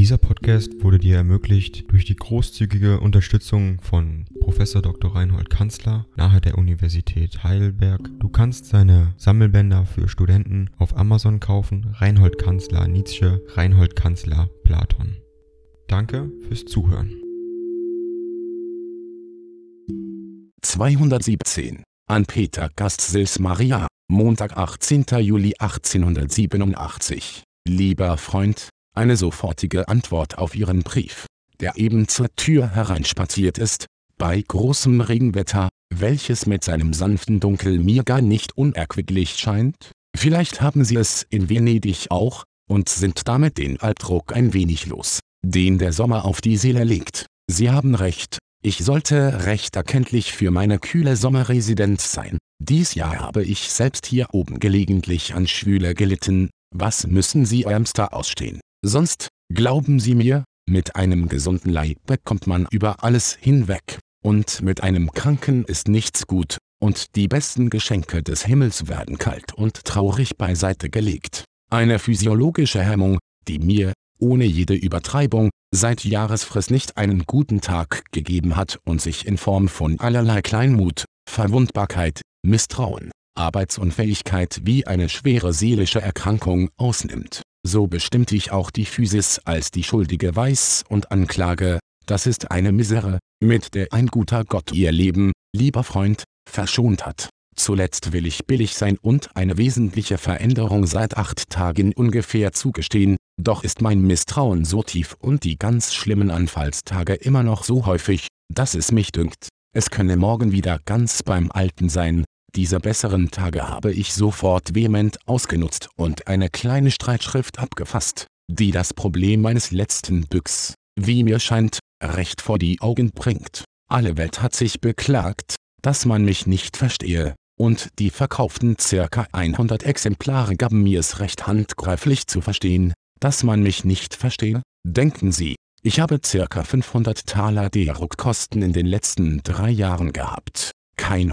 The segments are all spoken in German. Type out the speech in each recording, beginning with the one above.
Dieser Podcast wurde dir ermöglicht durch die großzügige Unterstützung von Professor Dr. Reinhold Kanzler nahe der Universität Heidelberg. Du kannst seine Sammelbänder für Studenten auf Amazon kaufen. Reinhold Kanzler Nietzsche, Reinhold Kanzler Platon. Danke fürs Zuhören. 217 an Peter Gastsils Maria, Montag 18. Juli 1887. Lieber Freund, eine sofortige Antwort auf Ihren Brief, der eben zur Tür hereinspaziert ist, bei großem Regenwetter, welches mit seinem sanften Dunkel mir gar nicht unerquicklich scheint. Vielleicht haben Sie es in Venedig auch, und sind damit den Albdruck ein wenig los, den der Sommer auf die Seele legt. Sie haben recht, ich sollte recht erkenntlich für meine kühle Sommerresidenz sein. Dies Jahr habe ich selbst hier oben gelegentlich an Schwüle gelitten, was müssen Sie ärmster ausstehen? Sonst, glauben Sie mir, mit einem gesunden Leib bekommt man über alles hinweg, und mit einem Kranken ist nichts gut, und die besten Geschenke des Himmels werden kalt und traurig beiseite gelegt. Eine physiologische Hemmung, die mir, ohne jede Übertreibung, seit Jahresfrist nicht einen guten Tag gegeben hat und sich in Form von allerlei Kleinmut, Verwundbarkeit, Misstrauen, Arbeitsunfähigkeit wie eine schwere seelische Erkrankung ausnimmt. So bestimmt ich auch die Physis als die schuldige Weiß und Anklage, das ist eine Misere, mit der ein guter Gott ihr Leben, lieber Freund, verschont hat. Zuletzt will ich billig sein und eine wesentliche Veränderung seit acht Tagen ungefähr zugestehen, doch ist mein Misstrauen so tief und die ganz schlimmen Anfallstage immer noch so häufig, dass es mich dünkt, es könne morgen wieder ganz beim Alten sein. Diese besseren Tage habe ich sofort vehement ausgenutzt und eine kleine Streitschrift abgefasst, die das Problem meines letzten Büchs, wie mir scheint, recht vor die Augen bringt. Alle Welt hat sich beklagt, dass man mich nicht verstehe, und die verkauften circa 100 Exemplare gaben mir es recht handgreiflich zu verstehen, dass man mich nicht verstehe? Denken Sie, ich habe circa 500 Taler D-Druckkosten in den letzten drei Jahren gehabt. Kein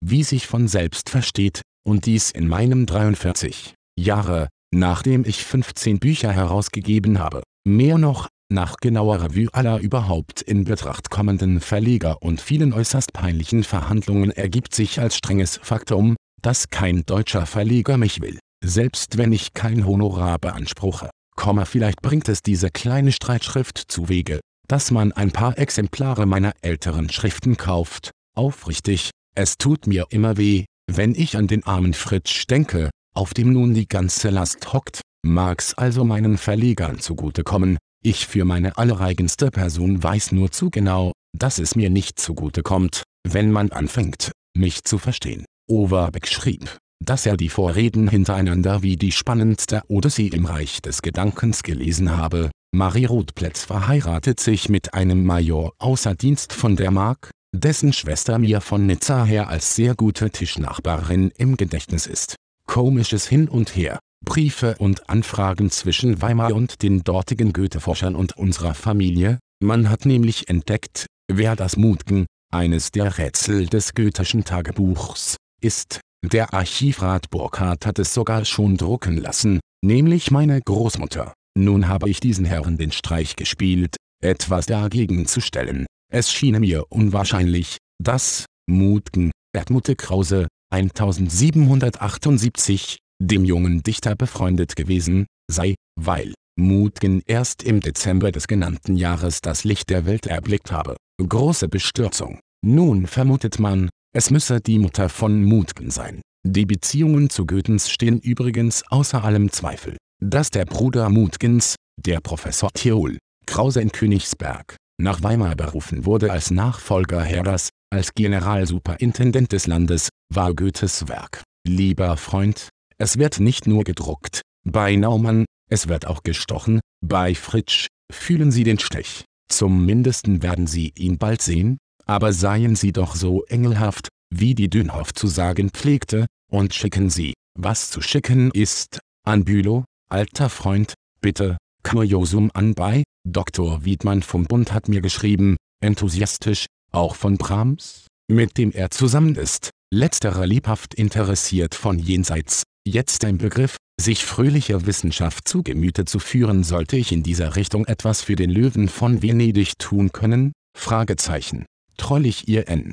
wie sich von selbst versteht, und dies in meinem 43 Jahre, nachdem ich 15 Bücher herausgegeben habe. Mehr noch, nach genauer Revue aller überhaupt in Betracht kommenden Verleger und vielen äußerst peinlichen Verhandlungen ergibt sich als strenges Faktum, dass kein deutscher Verleger mich will, selbst wenn ich kein Honorar beanspruche. Komma vielleicht bringt es diese kleine Streitschrift zuwege, dass man ein paar Exemplare meiner älteren Schriften kauft. Aufrichtig, es tut mir immer weh, wenn ich an den armen Fritsch denke, auf dem nun die ganze Last hockt, mag's also meinen Verlegern zugutekommen, ich für meine allereigenste Person weiß nur zu genau, dass es mir nicht zugute kommt, wenn man anfängt, mich zu verstehen. Overbeck schrieb, dass er die Vorreden hintereinander wie die spannendste Odyssee im Reich des Gedankens gelesen habe. Marie Rothplätz verheiratet sich mit einem Major außer Dienst von der Mark, dessen Schwester mir von Nizza her als sehr gute Tischnachbarin im Gedächtnis ist. Komisches Hin und Her. Briefe und Anfragen zwischen Weimar und den dortigen Goethe-Forschern und unserer Familie, man hat nämlich entdeckt, wer das Mutgen, eines der Rätsel des Goetheschen Tagebuchs, ist. Der Archivrat Burkhardt hat es sogar schon drucken lassen, nämlich meine Großmutter. Nun habe ich diesen Herren den Streich gespielt, etwas dagegen zu stellen. Es schien mir unwahrscheinlich, dass Mutgen, Erdmute Krause, 1778, dem jungen Dichter befreundet gewesen, sei, weil Mutgen erst im Dezember des genannten Jahres das Licht der Welt erblickt habe. Große Bestürzung. Nun vermutet man, es müsse die Mutter von Mutgen sein. Die Beziehungen zu Goethens stehen übrigens außer allem Zweifel. Dass der Bruder Mutgens, der Professor Theol, Krause in Königsberg, nach Weimar berufen wurde als Nachfolger Herders, als Generalsuperintendent des Landes, war Goethes Werk. Lieber Freund, es wird nicht nur gedruckt. Bei Naumann, Es wird auch gestochen, bei Fritsch, fühlen Sie den Stech. Zum Mindesten werden Sie ihn bald sehen, aber seien Sie doch so engelhaft, wie die Dünhoff zu sagen pflegte, und schicken Sie, was zu schicken ist, an Bülow, alter Freund, bitte, Kuriosum an bei, Dr. Wiedmann vom Bund hat mir geschrieben, enthusiastisch, auch von Brahms, mit dem er zusammen ist, letzterer liebhaft interessiert von jenseits, jetzt ein Begriff, sich fröhlicher Wissenschaft zu Gemüte zu führen sollte ich in dieser Richtung etwas für den Löwen von Venedig tun können? Fragezeichen. Trollig ihr N.